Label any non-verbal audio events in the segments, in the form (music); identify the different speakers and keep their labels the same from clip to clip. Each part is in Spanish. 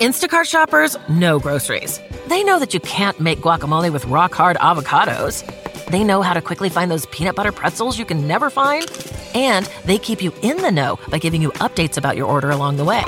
Speaker 1: Instacart shoppers know groceries. They know that you can't make guacamole with rock hard avocados. They know how to quickly find those peanut butter pretzels you can never find. And they keep you in the know by giving you updates about your order along the way.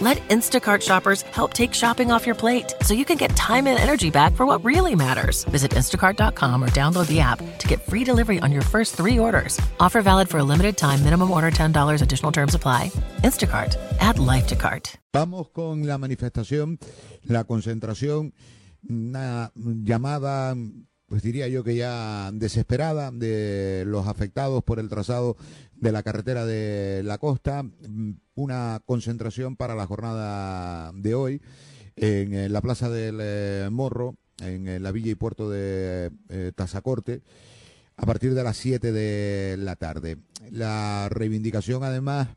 Speaker 1: Let Instacart shoppers help take shopping off your plate so you can get time and energy back for what really matters. Visit instacart.com or download the app to get free delivery on your first three orders. Offer valid for a limited time, minimum order $10, additional terms apply. Instacart, add life to cart.
Speaker 2: Vamos con la manifestación, la concentración, una llamada pues diría yo que ya desesperada de los afectados por el trazado de la carretera de la costa, mm, una concentración para la jornada de hoy en la Plaza del eh, Morro, en eh, la Villa y Puerto de eh, Tazacorte, a partir de las 7 de la tarde. La reivindicación, además,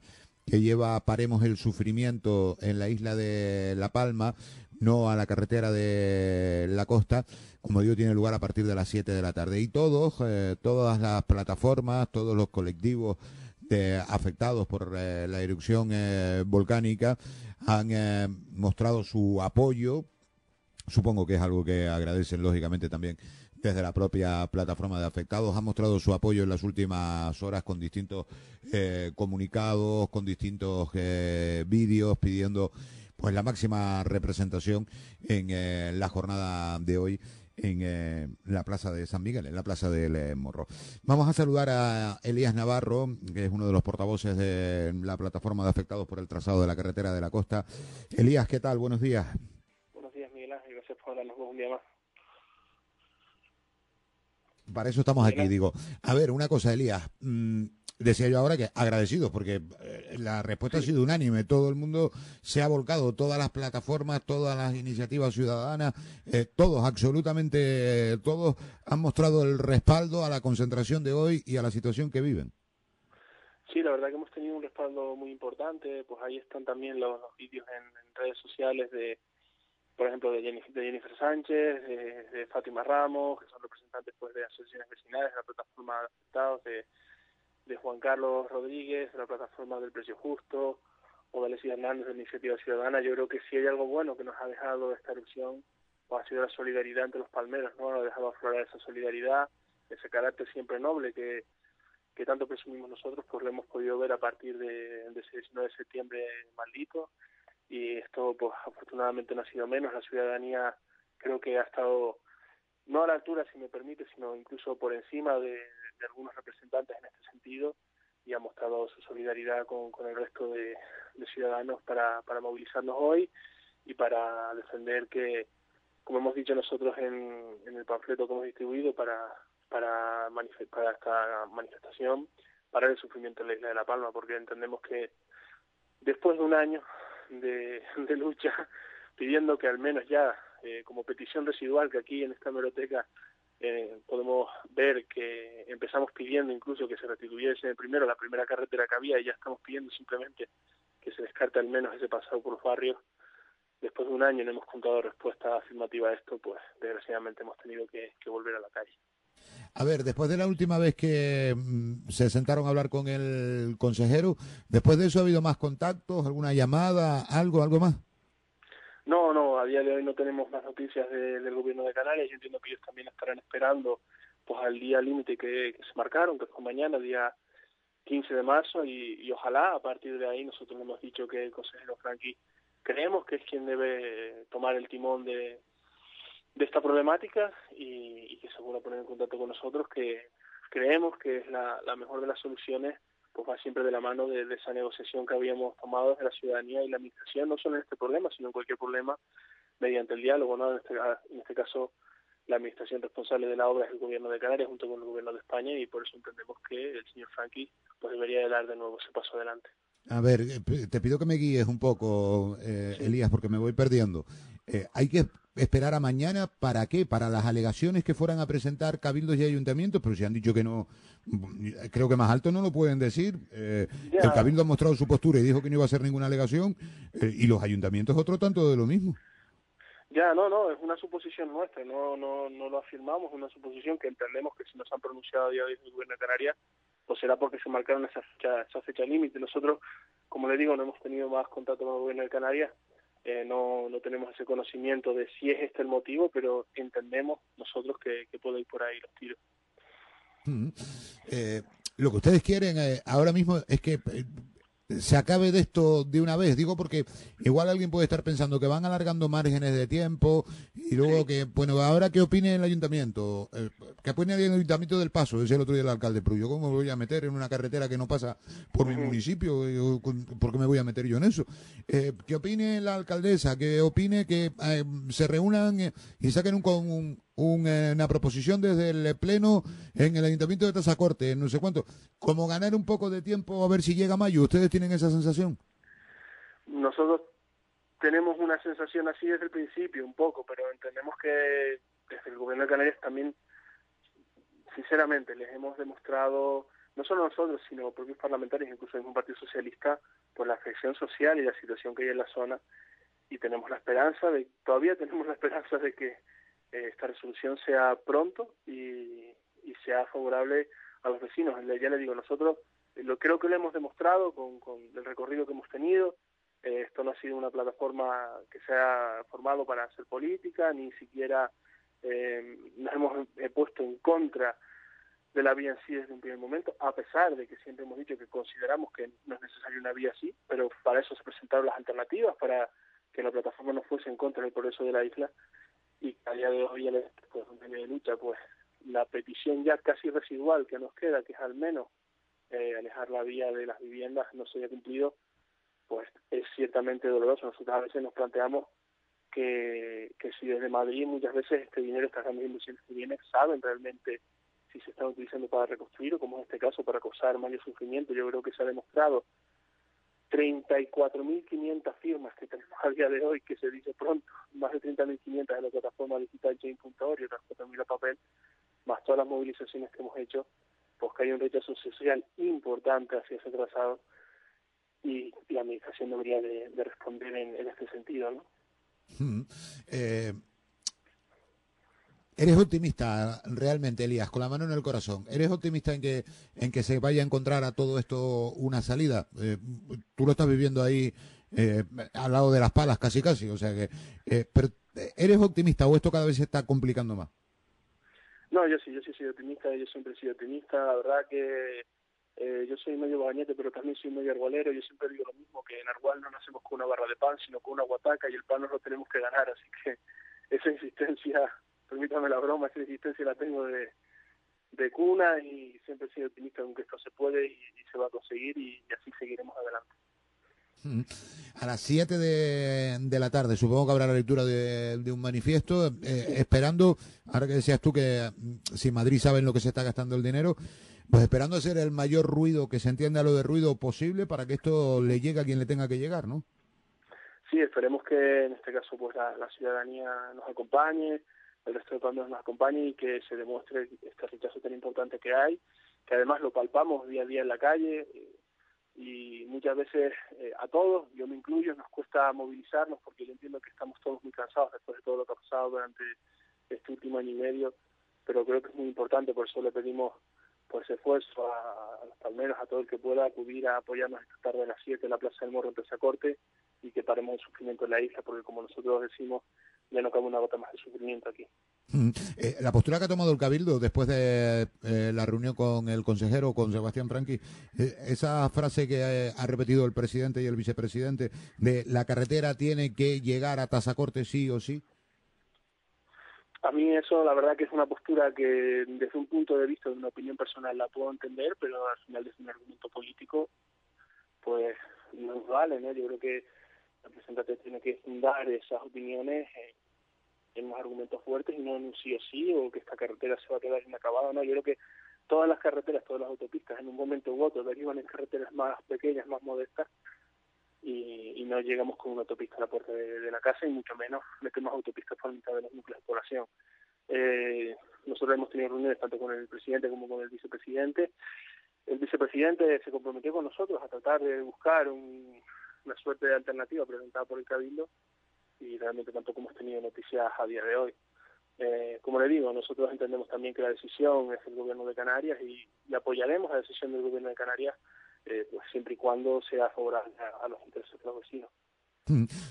Speaker 2: que lleva Paremos el Sufrimiento en la isla de La Palma, no a la carretera de la costa, como digo, tiene lugar a partir de las 7 de la tarde. Y todos, eh, todas las plataformas, todos los colectivos afectados por eh, la erupción eh, volcánica han mostrado su apoyo. Supongo que es algo que agradecen, lógicamente, también desde la propia plataforma de afectados. Han mostrado su apoyo en las últimas horas con distintos comunicados, con distintos vídeos pidiendo pues la máxima representación en la jornada de hoy en eh, la Plaza de San Miguel, en la Plaza del eh, Morro. Vamos a saludar a Elías Navarro, que es uno de los portavoces de la plataforma de afectados por el trazado de la carretera de la costa. Elías, ¿qué tal? Buenos días.
Speaker 3: Buenos días, Miguel Ángel. Gracias por hablarnos un día más.
Speaker 2: Para eso estamos aquí, digo. A ver, una cosa, Elías. Mm, decía yo ahora que agradecidos, porque eh, la respuesta ha sido unánime. Todo el mundo se ha volcado, todas las plataformas, todas las iniciativas ciudadanas, eh, todos, absolutamente todos, han mostrado el respaldo a la concentración de hoy y a la situación que viven.
Speaker 3: Sí, la verdad que hemos tenido un respaldo muy importante. Pues ahí están también los, vídeos en, redes sociales de, por ejemplo, de Jennifer, Sánchez, de, Fátima Ramos, que son representantes pues de asociaciones vecinales, de la plataforma de afectados, de de Juan Carlos Rodríguez, de la plataforma del Precio Justo, o de Alexis Hernández de Iniciativa Ciudadana, yo creo que si hay algo bueno que nos ha dejado esta erupción, pues ha sido la solidaridad entre los palmeros, ¿no? ha dejado aflorar esa solidaridad, ese carácter siempre noble que, que tanto presumimos nosotros, pues lo hemos podido ver a partir de, de ese 19 de septiembre maldito, y esto pues afortunadamente no ha sido menos, la ciudadanía creo que ha estado no a la altura, si me permite, sino incluso por encima de, algunos representantes en este sentido y ha mostrado su solidaridad con, el resto de, ciudadanos para, para movilizarnos hoy y para defender que, como hemos dicho nosotros en, el panfleto que hemos distribuido para, para, para esta manifestación, para el sufrimiento en la isla de La Palma, porque entendemos que después de un año de, de lucha, pidiendo que al menos ya eh, como petición residual que aquí en esta hemeroteca eh, podemos ver que empezamos pidiendo incluso que se restituyese primero la primera carretera que había y ya estamos pidiendo simplemente que se descarte al menos ese pasado por los barrios. Después de un año no hemos contado respuesta afirmativa a esto, pues desgraciadamente hemos tenido que, volver a la calle.
Speaker 2: A ver, después de la última vez que mm, se sentaron a hablar con el consejero, después de eso ha habido más contactos, alguna llamada, algo, algo más.
Speaker 3: A día de hoy no tenemos más noticias del gobierno de Canarias. Yo entiendo que ellos también estarán esperando pues al día límite que, se marcaron, que es mañana, día 15 de marzo, y, ojalá a partir de ahí nosotros hemos dicho que el consejero Franqui creemos que es quien debe tomar el timón de, de esta problemática y, que se vuelva a poner en contacto con nosotros, que creemos que es la, la mejor de las soluciones pues va siempre de la mano de, esa negociación que habíamos tomado desde la ciudadanía y la administración, no solo en este problema, sino en cualquier problema, mediante el diálogo, ¿no? En este, en este caso, la administración responsable de la obra es el gobierno de Canarias junto con el gobierno de España y por eso entendemos que el señor Franqui pues debería de dar de nuevo ese paso adelante.
Speaker 2: A ver, eh, te pido que me guíes un poco, eh, Elías, porque me voy perdiendo. Eh, hay que esperar a mañana para qué? Para las alegaciones que fueran a presentar cabildos y ayuntamientos, pero si han dicho que no, creo que más alto no lo pueden decir. el cabildo ha mostrado su postura y dijo que no iba a hacer ninguna alegación, y los ayuntamientos otro tanto de lo mismo.
Speaker 3: Ya, no, no, es una suposición nuestra, no, no, no lo afirmamos, es una suposición que entendemos que si nos han pronunciado a día de hoy el gobierno de Canarias, pues será porque se marcaron esa fecha, esa fecha límite. Nosotros, como le digo, no hemos tenido más contacto con el gobierno de Canarias, eh, no, no tenemos ese conocimiento de si es este el motivo, pero entendemos nosotros que, que puede ir por ahí los tiros.
Speaker 2: Eh, lo que ustedes quieren eh, ahora mismo es que se acabe de esto de una vez. Digo porque igual alguien puede estar pensando que van alargando márgenes de tiempo y luego que, bueno, ahora qué opine el ayuntamiento, eh, que opine el ayuntamiento del Paso, decía el otro día el alcalde, pero yo cómo me voy a meter en una carretera que no pasa por mi municipio, ¿por qué me voy a meter yo en eso? Eh, que opine la alcaldesa, que opine que eh, se reúnan y saquen un, un eh, una proposición desde el Pleno en el Ayuntamiento de Tazacorte, no sé cuánto, como ganar un poco de tiempo a ver si llega mayo. ¿Ustedes tienen esa sensación?
Speaker 3: Nosotros tenemos una sensación así desde el principio, un poco, pero entendemos que desde el Gobierno de Canarias también, sinceramente, les hemos demostrado, no solo nosotros, sino propios parlamentarios, incluso en un Partido Socialista, por la afección social y la situación que hay en la zona, y tenemos la esperanza de, todavía tenemos la esperanza de que esta resolución sea pronto y, y, sea favorable a los vecinos. Ya le digo, nosotros eh, lo creo que lo hemos demostrado con, con el recorrido que hemos tenido. Eh, esto no ha sido una plataforma que se ha formado para hacer política, ni siquiera eh, nos hemos puesto en contra de la vía en sí desde un primer momento, a pesar de que siempre hemos dicho que consideramos que no es necesaria una vía así, pero para eso se presentaron las alternativas, para que la plataforma no fuese en contra del progreso de la isla y a día de hoy, en pues, un de lucha, pues la petición ya casi residual que nos queda, que es al menos eh, alejar la vía de las viviendas, no se haya cumplido, pues es ciertamente doloroso. Nosotros a veces nos planteamos que, que si desde Madrid muchas veces este dinero, estas grandes inversiones que vienen, saben realmente si se están utilizando para reconstruir o como en este caso para causar mayor sufrimiento. Yo creo que se ha demostrado 34.500 firmas que tenemos a día de hoy, que se dice pronto, más de 30.500 en la plataforma digital Chain.org y otras 4.000 a papel, más todas las movilizaciones que hemos hecho, pues que hay un rechazo social importante hacia ese trazado y, la administración debería de, responder en, este sentido, ¿no?
Speaker 2: ¿Eres optimista realmente, Elías, con la mano en el corazón? ¿Eres optimista en que, en que se vaya a encontrar a todo esto una salida? Eh, tú lo estás viviendo ahí eh, al lado de las palas, casi casi. O sea que, eh, pero, ¿eres optimista o esto cada vez se está complicando más?
Speaker 3: No, yo sí, yo sí soy optimista, yo siempre he sido optimista. La verdad que yo soy medio bañete, pero también soy medio arbolero. Yo siempre digo lo mismo, que en Argual no nacemos con una barra de pan, sino con una guataca y el pan no lo tenemos que ganar. Así que (laughs) esa insistencia permítame la broma, esa existencia la tengo de, de cuna y siempre he sido optimista con que esto se puede y, se va a conseguir y, así seguiremos adelante.
Speaker 2: A las 7 de, de, la tarde, supongo que habrá la lectura de, de un manifiesto, eh, esperando, ahora que decías tú que mm, si Madrid saben lo que se está gastando el dinero, pues esperando hacer el mayor ruido, que se entienda lo de ruido posible para que esto le llegue a quien le tenga que llegar, ¿no?
Speaker 3: Sí, esperemos que en este caso pues la ciudadanía nos acompañe, el resto de cuando nos acompañe y que se demuestre este rechazo tan importante que hay, que además lo palpamos día a día en la calle eh, y muchas veces eh, a todos, yo me incluyo, nos cuesta movilizarnos porque yo entiendo que estamos todos muy cansados después de todo lo que ha pasado durante este último año y medio, pero creo que es muy importante, por eso le pedimos pues esfuerzo a, los palmeros, a todo el que pueda acudir a apoyarnos esta tarde a las 7 en la Plaza del Morro en Corte y que paremos el sufrimiento en la isla, porque como nosotros decimos, ya no cabe una gota más de sufrimiento aquí.
Speaker 2: Mm. Eh, la postura que ha tomado el Cabildo después de eh, la reunión con el consejero, con Sebastián Franqui, eh, esa frase que ha repetido el presidente y el vicepresidente de la carretera tiene que llegar a Tazacorte sí o sí.
Speaker 3: A mí eso la verdad que es una postura que desde un punto de vista de una opinión personal la puedo entender, pero al final desde un argumento político pues no vale, ¿no? Yo creo que el representante tiene que fundar esas opiniones en unos argumentos fuertes y no en un sí o sí o que esta carretera se va a quedar inacabada, no, yo creo que todas las carreteras, todas las autopistas en un momento u otro derivan en carreteras más pequeñas, más modestas y, no llegamos con una autopista a la puerta de, la casa y mucho menos metemos autopistas por mitad de los núcleos de población. Eh, nosotros hemos tenido reuniones tanto con el presidente como con el vicepresidente. El vicepresidente se comprometió con nosotros a tratar de buscar una suerte de alternativa presentada por el Cabildo y realmente tampoco hemos tenido noticias a día de hoy. Eh, como le digo, nosotros entendemos también que la decisión es el gobierno de Canarias y, apoyaremos la decisión del gobierno de Canarias eh, pues siempre y cuando sea favorable a, los intereses de los vecinos.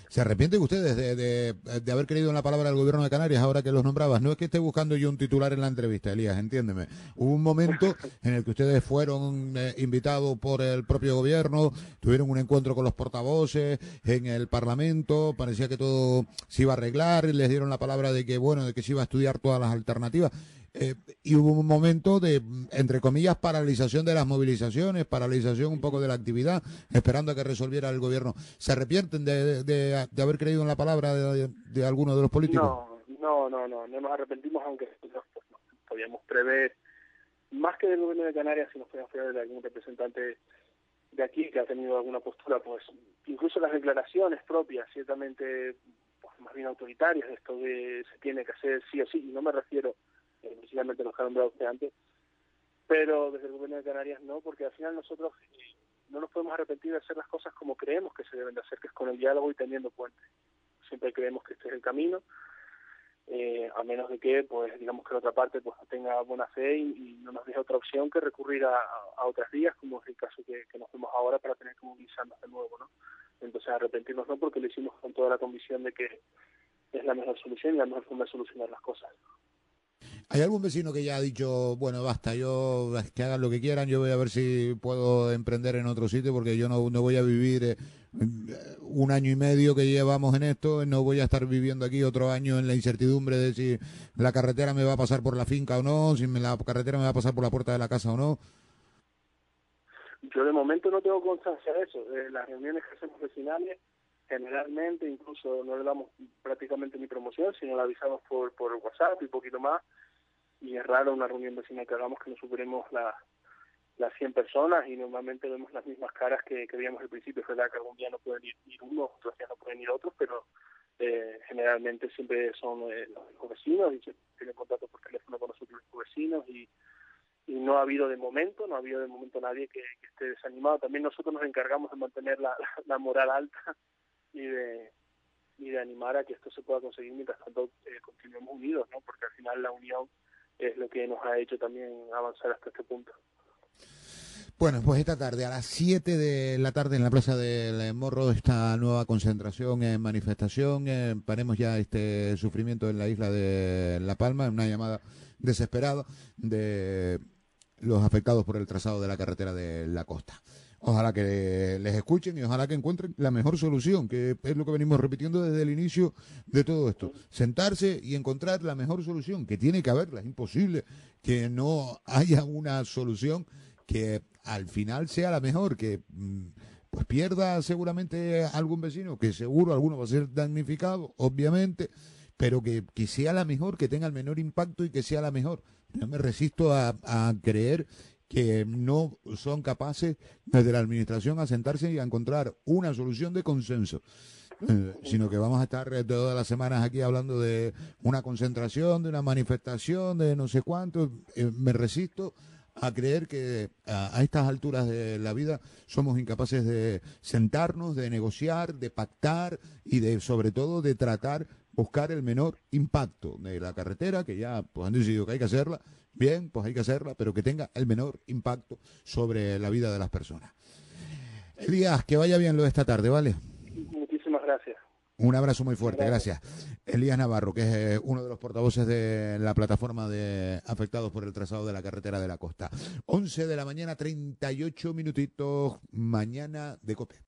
Speaker 2: ¿Se arrepienten ustedes de, de, haber creído en la palabra del gobierno de Canarias ahora que los nombrabas? No es que esté buscando yo un titular en la entrevista, Elías, entiéndeme. Hubo un momento (laughs) en el que ustedes fueron eh, invitados por el propio gobierno, tuvieron un encuentro con los portavoces en el Parlamento, parecía que todo se iba a arreglar, les dieron la palabra de que, bueno, de que se iba a estudiar todas las alternativas. Eh, y hubo un momento de, entre comillas, paralización de las movilizaciones, paralización un poco de la actividad, esperando a que resolviera el gobierno. ¿Se arrepienten de, de, haber creído en la palabra de, de, alguno de los políticos?
Speaker 3: No, no, no, no, nos arrepentimos, aunque podíamos prever, más que del gobierno de Canarias, si nos podíamos prever de algún representante de aquí que ha tenido alguna postura, pues incluso las declaraciones propias, ciertamente pues, más bien autoritarias, esto de se tiene que hacer sí o sí, y no me refiero eh, precisamente los que han nombrado usted antes, pero desde el gobierno de Canarias no, porque al final nosotros eh, no nos podemos arrepentir de hacer las cosas como creemos que se deben de hacer, que es con el diálogo y teniendo puentes. Siempre creemos que este es el camino, eh, a menos de que, pues, digamos que la otra parte pues no tenga buena fe y, no nos deje otra opción que recurrir a, otras vías, como es el caso que, nos vemos ahora para tener que movilizarnos de nuevo, ¿no? Entonces arrepentirnos no, porque lo hicimos con toda la convicción de que es la mejor solución y la mejor forma de solucionar las cosas.
Speaker 2: ¿Hay algún vecino que ya ha dicho, bueno, basta, yo que hagan lo que quieran, yo voy a ver si puedo emprender en otro sitio porque yo no, no voy a vivir eh, un año y medio que llevamos en esto, no voy a estar viviendo aquí otro año en la incertidumbre de si la carretera me va a pasar por la finca o no, si la carretera me va a pasar por la puerta de la casa o no?
Speaker 3: Yo de momento no tengo constancia de eso. De las reuniones que hacemos vecinales, generalmente incluso no le damos prácticamente ni promoción, sino la avisamos por, por WhatsApp y poquito más y es raro una reunión vecina que hagamos que no superemos la, las 100 personas y normalmente vemos las mismas caras que, que veíamos al principio. Es verdad que algún día no pueden ir, ir unos, otros días no pueden ir otros, pero eh, generalmente siempre son eh, los vecinos y tienen contacto por teléfono con nosotros los vecinos y, y no ha habido de momento, no ha habido de momento nadie que, esté desanimado. También nosotros nos encargamos de mantener la, (laughs) la moral alta y de y de animar a que esto se pueda conseguir mientras tanto eh, continuemos unidos, ¿no? Porque al final la unión es lo que nos ha hecho también avanzar hasta este punto.
Speaker 2: Bueno, pues esta tarde, a las 7 de la tarde en la Plaza del Morro, esta nueva concentración en manifestación. Eh, paremos ya este sufrimiento en la isla de La Palma, una llamada desesperada de los afectados por el trazado de la carretera de la costa. Ojalá que les escuchen y ojalá que encuentren la mejor solución, que es lo que venimos repitiendo desde el inicio de todo esto. Sentarse y encontrar la mejor solución, que tiene que haberla, es imposible que no haya una solución que al final sea la mejor, que mm, pues pierda seguramente algún vecino, que seguro alguno va a ser damnificado, obviamente, pero que, que sea la mejor, que tenga el menor impacto y que sea la mejor. Yo me resisto a, a creer que no son capaces desde la administración a sentarse y a encontrar una solución de consenso. Eh, sino que vamos a estar eh, todas las semanas aquí hablando de una concentración, de una manifestación, de no sé cuánto. Eh, me resisto a creer que a, estas alturas de la vida somos incapaces de sentarnos, de negociar, de pactar y de sobre todo de tratar buscar el menor impacto de la carretera, que ya pues, han decidido que hay que hacerla, bien, pues hay que hacerla, pero que tenga el menor impacto sobre la vida de las personas. Elías, que vaya bien lo de esta tarde, ¿vale?
Speaker 3: Muchísimas gracias.
Speaker 2: Un abrazo muy fuerte, gracias. Elías Navarro, que es eh, uno de los portavoces de la plataforma de afectados por el trazado de la carretera de la costa. 11 de la mañana, 38 minutitos, mañana de COPE.